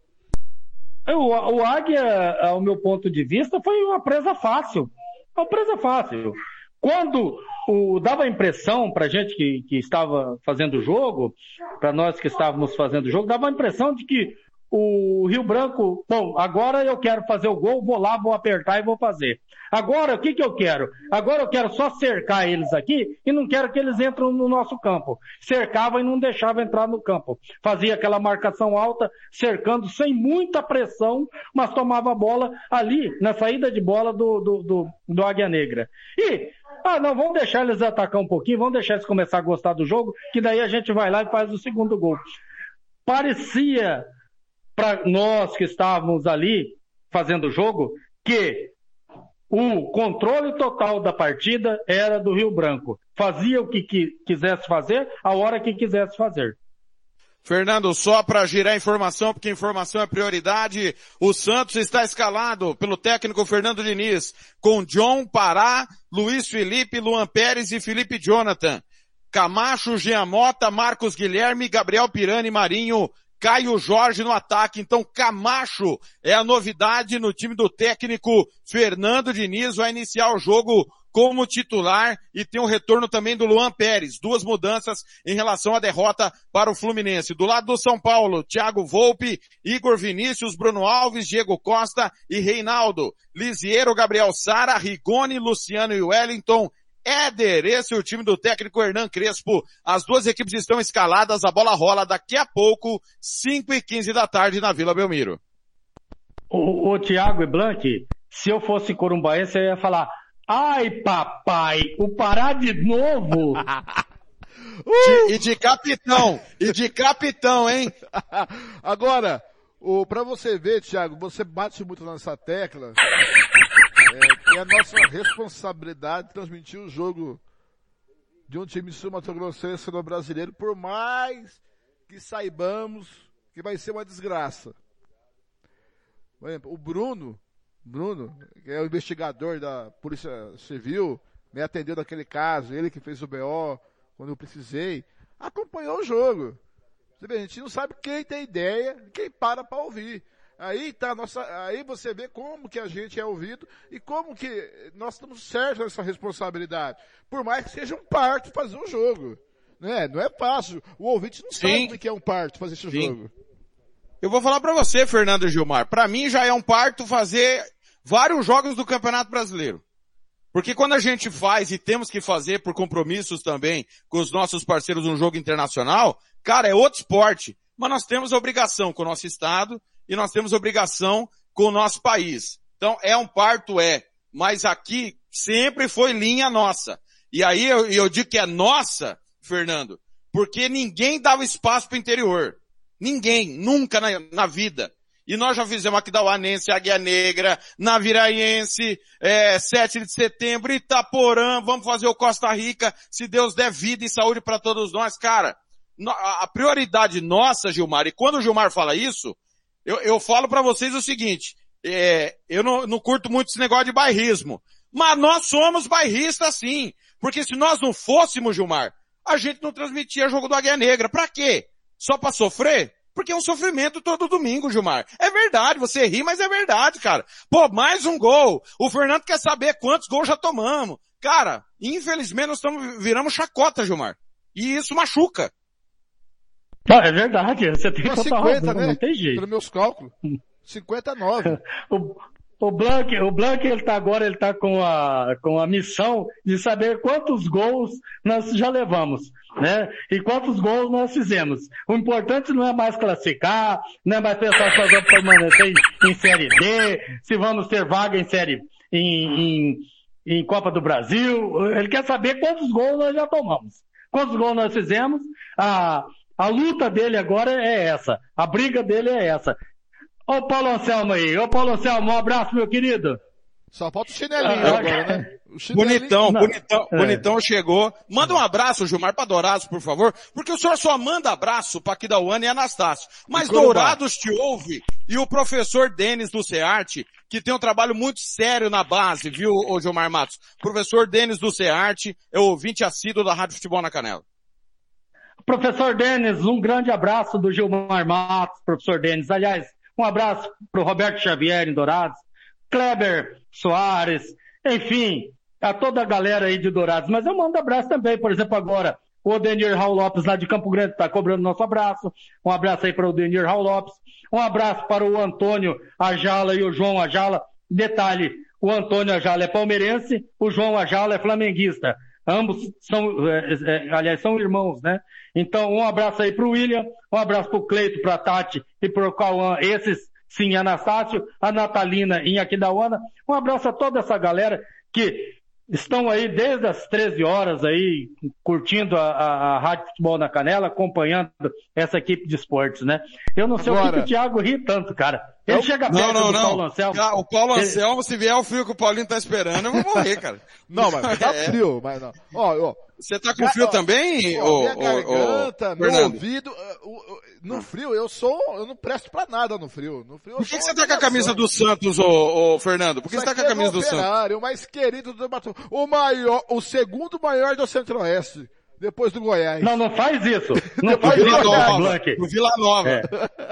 O, o Águia, ao meu ponto de vista, foi uma presa fácil. Uma presa fácil. Quando o, dava a impressão para gente que, que estava fazendo o jogo, para nós que estávamos fazendo o jogo, dava a impressão de que o Rio Branco, bom, agora eu quero fazer o gol, vou lá, vou apertar e vou fazer. Agora, o que que eu quero? Agora eu quero só cercar eles aqui e não quero que eles entrem no nosso campo. Cercava e não deixava entrar no campo. Fazia aquela marcação alta, cercando sem muita pressão, mas tomava a bola ali, na saída de bola do, do, do, do Águia Negra. E, ah, não, vamos deixar eles atacar um pouquinho, vamos deixar eles começar a gostar do jogo, que daí a gente vai lá e faz o segundo gol. Parecia para nós que estávamos ali fazendo o jogo que o controle total da partida era do Rio Branco. Fazia o que, quisesse fazer, a hora que quisesse fazer. Fernando, só para girar informação, porque informação é prioridade, o Santos está escalado pelo técnico Fernando Diniz, com John Pará, Luiz Felipe, Luan Pérez e Felipe Jonathan. Camacho, Giamota, Marcos Guilherme, Gabriel Pirani, Marinho, Caio Jorge no ataque. Então Camacho é a novidade no time do técnico Fernando Diniz. Vai iniciar o jogo como titular e tem o retorno também do Luan Pérez. Duas mudanças em relação à derrota para o Fluminense. Do lado do São Paulo, Thiago Volpe, Igor Vinícius, Bruno Alves, Diego Costa e Reinaldo. Lisiero, Gabriel Sara, Rigoni, Luciano e Wellington. Éder, esse é o time do técnico Hernan Crespo. As duas equipes estão escaladas, a bola rola daqui a pouco, 5 e 15 da tarde na Vila Belmiro. O, o Thiago e Blanc, se eu fosse corumbaense, eu ia falar, ai papai, o Pará de novo. uh! de, e de capitão, e de capitão, hein? Agora, O, pra você ver, Thiago, você bate muito nessa tecla, é, a nossa responsabilidade transmitir o jogo de um time sul-mato-grossense no brasileiro, por mais que saibamos que vai ser uma desgraça. Por exemplo, o Bruno, Bruno, que é o investigador da Polícia Civil, me atendeu naquele caso, ele que fez o BO quando eu precisei, acompanhou o jogo. A gente não sabe quem tem ideia, quem para para ouvir. Aí tá nossa, aí você vê como que a gente é ouvido e como que nós estamos certos nessa responsabilidade. Por mais que seja um parto fazer um jogo. Né? Não é fácil. O ouvinte não Sim. sabe o que é um parto fazer esse Sim. jogo. Eu vou falar para você, Fernando Gilmar. Para mim já é um parto fazer vários jogos do Campeonato Brasileiro. Porque quando a gente faz e temos que fazer por compromissos também com os nossos parceiros um jogo internacional, cara, é outro esporte. Mas nós temos obrigação com o nosso Estado e nós temos obrigação com o nosso país. Então é um parto, é. Mas aqui sempre foi linha nossa. E aí eu, eu digo que é nossa, Fernando, porque ninguém dava espaço para o interior. Ninguém, nunca na, na vida. E nós já fizemos aqui da Uanense, Águia Negra, Naviraense, é, 7 de setembro, Itaporã, vamos fazer o Costa Rica, se Deus der vida e saúde para todos nós. Cara, a prioridade nossa, Gilmar, e quando o Gilmar fala isso, eu, eu falo para vocês o seguinte, é, eu não, não curto muito esse negócio de bairrismo, mas nós somos bairristas sim, porque se nós não fôssemos, Gilmar, a gente não transmitia jogo do Águia Negra. Pra quê? Só pra sofrer? Porque é um sofrimento todo domingo, Gilmar. É verdade, você ri, mas é verdade, cara. Pô, mais um gol. O Fernando quer saber quantos gols já tomamos. Cara, infelizmente nós estamos, viramos chacota, Gilmar. E isso machuca. Não, é verdade, você tem total 50, razão, né? não tem jeito. Pelos meus cálculos. 59. o, o Blank, o Blank ele tá agora, ele tá com a, com a missão de saber quantos gols nós já levamos, né? E quantos gols nós fizemos. O importante não é mais classificar, não é mais pensar se nós vamos permanecer em, em Série D, se vamos ter vaga em Série, em, em, em Copa do Brasil. Ele quer saber quantos gols nós já tomamos. Quantos gols nós fizemos, a, a luta dele agora é essa. A briga dele é essa. Ô o Paulo Anselmo aí. Ô Paulo Anselmo, um abraço, meu querido. Só falta o chinelinho ah, agora, né? Chinelinho... Bonitão, Não. bonitão, é. bonitão chegou. Manda um abraço, Gilmar, para Dourados, por favor, porque o senhor só manda abraço para Kidawane e Anastácio. Mas Dourados te ouve e o professor Denis do CEARTE, que tem um trabalho muito sério na base, viu, ô Gilmar Matos? Professor Denis do CEARTE é o ouvinte assíduo da Rádio Futebol na Canela. Professor Denis, um grande abraço do Gilmar Matos, professor Denis. Aliás, um abraço para o Roberto Xavier em Dourados, Kleber Soares, enfim, a toda a galera aí de Dourados. Mas eu mando abraço também, por exemplo, agora, o Odenir Raul Lopes lá de Campo Grande está cobrando nosso abraço. Um abraço aí para o Odenir Raul Lopes. Um abraço para o Antônio Ajala e o João Ajala. Detalhe, o Antônio Ajala é palmeirense, o João Ajala é flamenguista. Ambos são, é, é, aliás, são irmãos, né? Então, um abraço aí pro William, um abraço pro Cleito, pra Tati e pro Cauã, esses sim, Anastácio, a Natalina em Aquidauana. Um abraço a toda essa galera que estão aí desde as 13 horas aí, curtindo a, a, a Rádio Futebol na Canela, acompanhando essa equipe de esportes, né? Eu não sei Agora, o que, o Thiago ri tanto, cara. Ele chega perto não, não, do não. Paulo Anselmo. O Paulo Anselmo, ele... se vier o frio que o Paulinho tá esperando, eu vou morrer, cara. não, mas tá é. frio, mas não. Ó, ó. Você tá com frio ó, também, ó, minha garganta, meu Fernando. ouvido, uh, no frio eu sou, eu não presto pra nada no frio. No frio Por que, que você tá com a camisa do Santos, ô, ô Fernando? Por que Isso você tá com a é camisa é do Santos? O mais querido do Batom. O maior, o segundo maior do Centro-Oeste depois do Goiás. Não, não faz isso. Não faz Vila isso, Nova, No Vila Nova. É.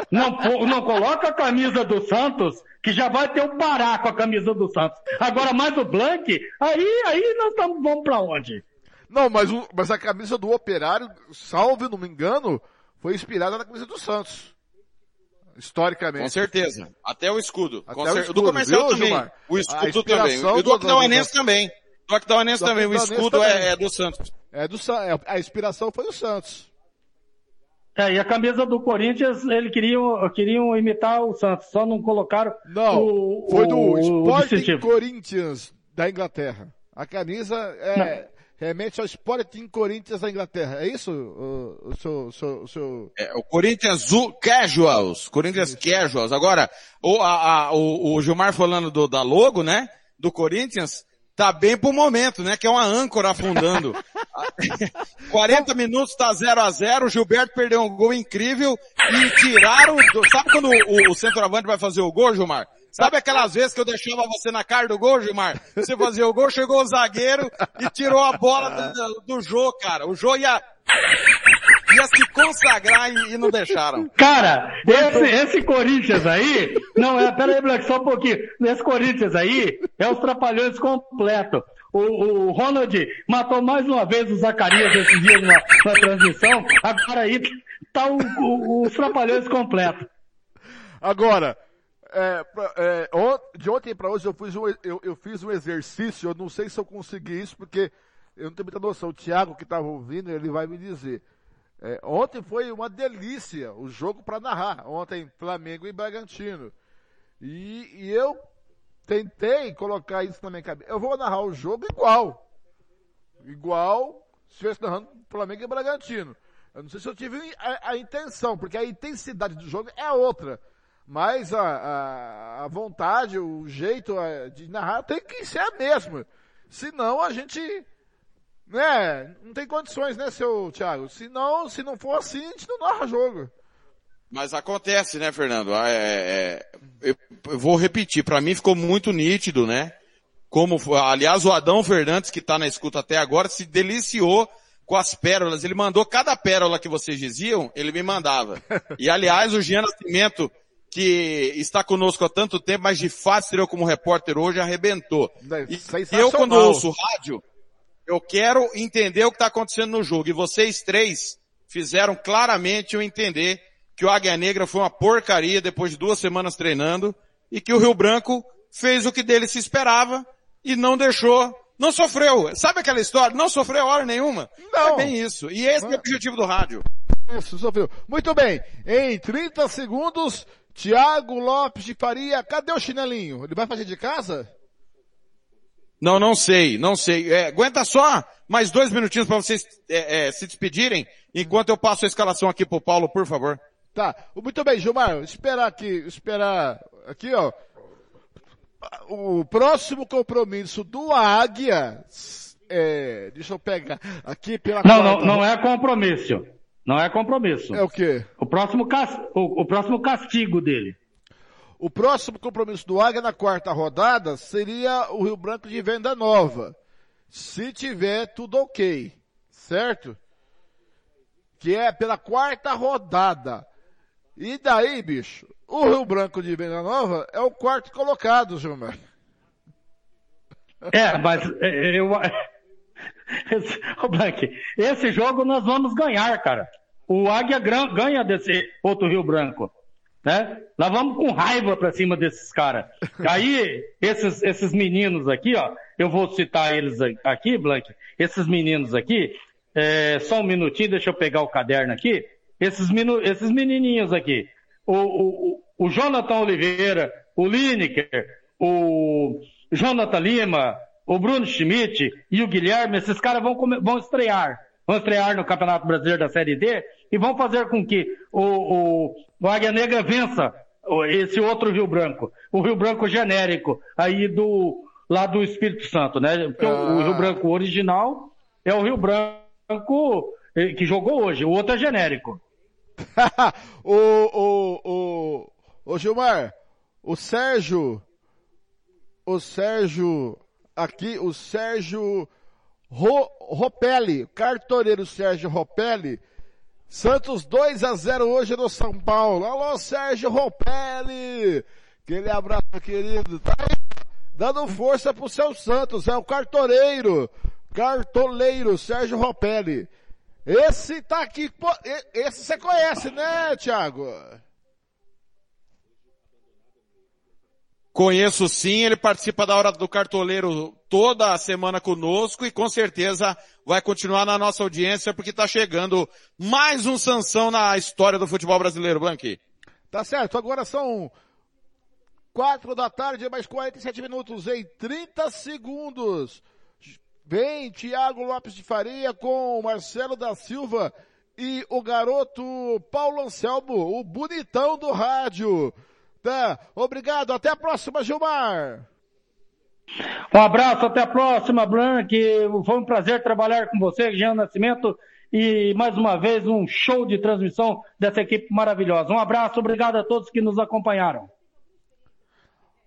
Não, não coloca a camisa do Santos, que já vai ter o Pará com a camisa do Santos. Agora mais o Blank, aí, aí nós tamo, vamos pra onde? Não, mas, o, mas a camisa do Operário, salve não me engano, foi inspirada na camisa do Santos. Historicamente. Com certeza. Até o escudo. Até o escudo, do comercial viu, também. Gilmar? O escudo também. E do Aquidauanense também. Do Aquidauanense também. O escudo é, é, do Santos. É do é, A inspiração foi do Santos. É, e a camisa do Corinthians, eles queriam, queriam imitar o Santos, só não colocaram Não, o, foi do o, Sporting o Corinthians da Inglaterra. A camisa é, remete ao Sporting Corinthians da Inglaterra. É isso, o, o seu, seu, o seu... É, o Corinthians Casuals. Corinthians isso. Casuals. Agora, o, a, a, o, o Gilmar falando do, da logo, né? Do Corinthians, tá bem pro momento, né? Que é uma âncora afundando. 40 minutos tá 0 a 0 o Gilberto perdeu um gol incrível e tiraram, sabe quando o, o centroavante vai fazer o gol, Gilmar? Sabe aquelas vezes que eu deixava você na cara do gol, Gilmar? Você fazia o gol, chegou o zagueiro e tirou a bola do, do Jô, cara. O Jô ia, ia se consagrar e, e não deixaram. Cara, esse, esse Corinthians aí, não é, pera aí, Black, só um pouquinho. Esse Corinthians aí é os trapalhões completo. O, o Ronald matou mais uma vez o Zacarias esse dia na, na transmissão, agora aí tá o, o, os trapalhões completo. Agora, é, é, de ontem para hoje eu fiz, um, eu, eu, fiz um exercício, eu não sei se eu consegui isso, porque eu não tenho muita noção. O Thiago que estava ouvindo, ele vai me dizer. É, ontem foi uma delícia o jogo para narrar. Ontem Flamengo e Bragantino. E, e, eu tentei colocar isso na minha cabeça. Eu vou narrar o jogo igual. Igual se estivesse narrando Flamengo e Bragantino. Eu não sei se eu tive a, a intenção, porque a intensidade do jogo é outra. Mas a, a, a vontade, o jeito de narrar tem que ser a mesma. Senão a gente, né, não tem condições, né, seu Thiago? Senão, se não for assim, a gente não narra jogo. Mas acontece, né, Fernando? É, é, eu, eu, vou repetir, para mim ficou muito nítido, né? Como, aliás, o Adão Fernandes, que está na escuta até agora, se deliciou com as pérolas. Ele mandou cada pérola que vocês diziam, ele me mandava. E aliás, o Jean Nascimento, que está conosco há tanto tempo, mas de fato estreou como repórter hoje, arrebentou. E eu, quando ouço rádio, eu quero entender o que está acontecendo no jogo. E vocês três fizeram claramente eu entender que o Águia Negra foi uma porcaria depois de duas semanas treinando e que o Rio Branco fez o que dele se esperava e não deixou, não sofreu. Sabe aquela história? Não sofreu hora nenhuma. Não. É bem isso. E esse é o objetivo do rádio. Isso, sofreu. Muito bem. Em 30 segundos, Tiago Lopes de Faria, cadê o chinelinho? Ele vai fazer de casa? Não, não sei, não sei. É, aguenta só mais dois minutinhos para vocês é, é, se despedirem, enquanto eu passo a escalação aqui pro Paulo, por favor. Tá, muito bem, Gilmar, esperar aqui, esperar aqui, ó. O próximo compromisso do Águia, é, deixa eu pegar aqui pela Não, quarta... não, não é compromisso. Não é compromisso. É o quê? O próximo, o, o próximo castigo dele. O próximo compromisso do Águia na quarta rodada seria o Rio Branco de Venda Nova. Se tiver tudo ok. Certo? Que é pela quarta rodada. E daí, bicho, o Rio Branco de Venda Nova é o quarto colocado, Gilmar. É, mas é, eu, oh, Blank, esse jogo nós vamos ganhar, cara. O Águia ganha desse outro Rio Branco. Né? Nós vamos com raiva pra cima desses caras. Aí, esses, esses meninos aqui, ó, eu vou citar eles aqui, Blank. Esses meninos aqui, é, só um minutinho, deixa eu pegar o caderno aqui. Esses, esses menininhos aqui. O, o, o Jonathan Oliveira, o Lineker, o Jonathan Lima, o Bruno Schmidt e o Guilherme, esses caras vão, vão estrear. Vão estrear no Campeonato Brasileiro da Série D e vão fazer com que o, o, o Águia Negra vença esse outro Rio Branco. O Rio Branco genérico, aí do, lá do Espírito Santo, né? Porque ah. o, o Rio Branco original é o Rio Branco eh, que jogou hoje, o outro é genérico. o, o, o, o Gilmar, o Sérgio, o Sérgio aqui o Sérgio Ro, Ropelli, cartoreiro Sérgio Ropelli. Santos 2 a 0 hoje no São Paulo. Alô, Sérgio Ropelli! Aquele abraço, querido. Tá aí, dando força pro seu Santos. É o cartoreiro. Cartoleiro Sérgio Ropelli. Esse tá aqui, esse você conhece, né, Thiago? Conheço sim, ele participa da Hora do Cartoleiro toda a semana conosco e com certeza vai continuar na nossa audiência porque está chegando mais um sanção na história do futebol brasileiro, Blanqui. Tá certo, agora são quatro da tarde, mais 47 minutos em 30 segundos. Vem Tiago Lopes de Faria com Marcelo da Silva e o garoto Paulo Anselmo, o bonitão do rádio. Tá, obrigado, até a próxima, Gilmar. Um abraço, até a próxima, Blanc. Foi um prazer trabalhar com você, Jean Nascimento. E mais uma vez um show de transmissão dessa equipe maravilhosa. Um abraço, obrigado a todos que nos acompanharam.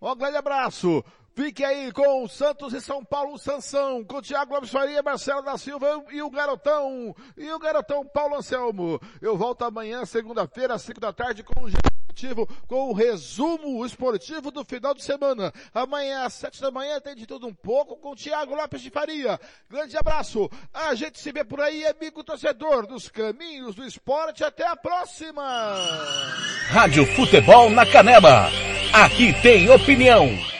Um grande abraço. Fique aí com o Santos e São Paulo Sansão, com o Thiago Lopes Faria, Marcelo da Silva e o Garotão, e o Garotão Paulo Anselmo. Eu volto amanhã, segunda-feira, às 5 da tarde, com o esportivo, com o resumo esportivo do final de semana. Amanhã, às 7 da manhã, tem de tudo um pouco com o Thiago Lopes de Faria. Grande abraço. A gente se vê por aí, amigo torcedor dos caminhos do esporte. Até a próxima. Rádio Futebol na Canela. Aqui tem opinião.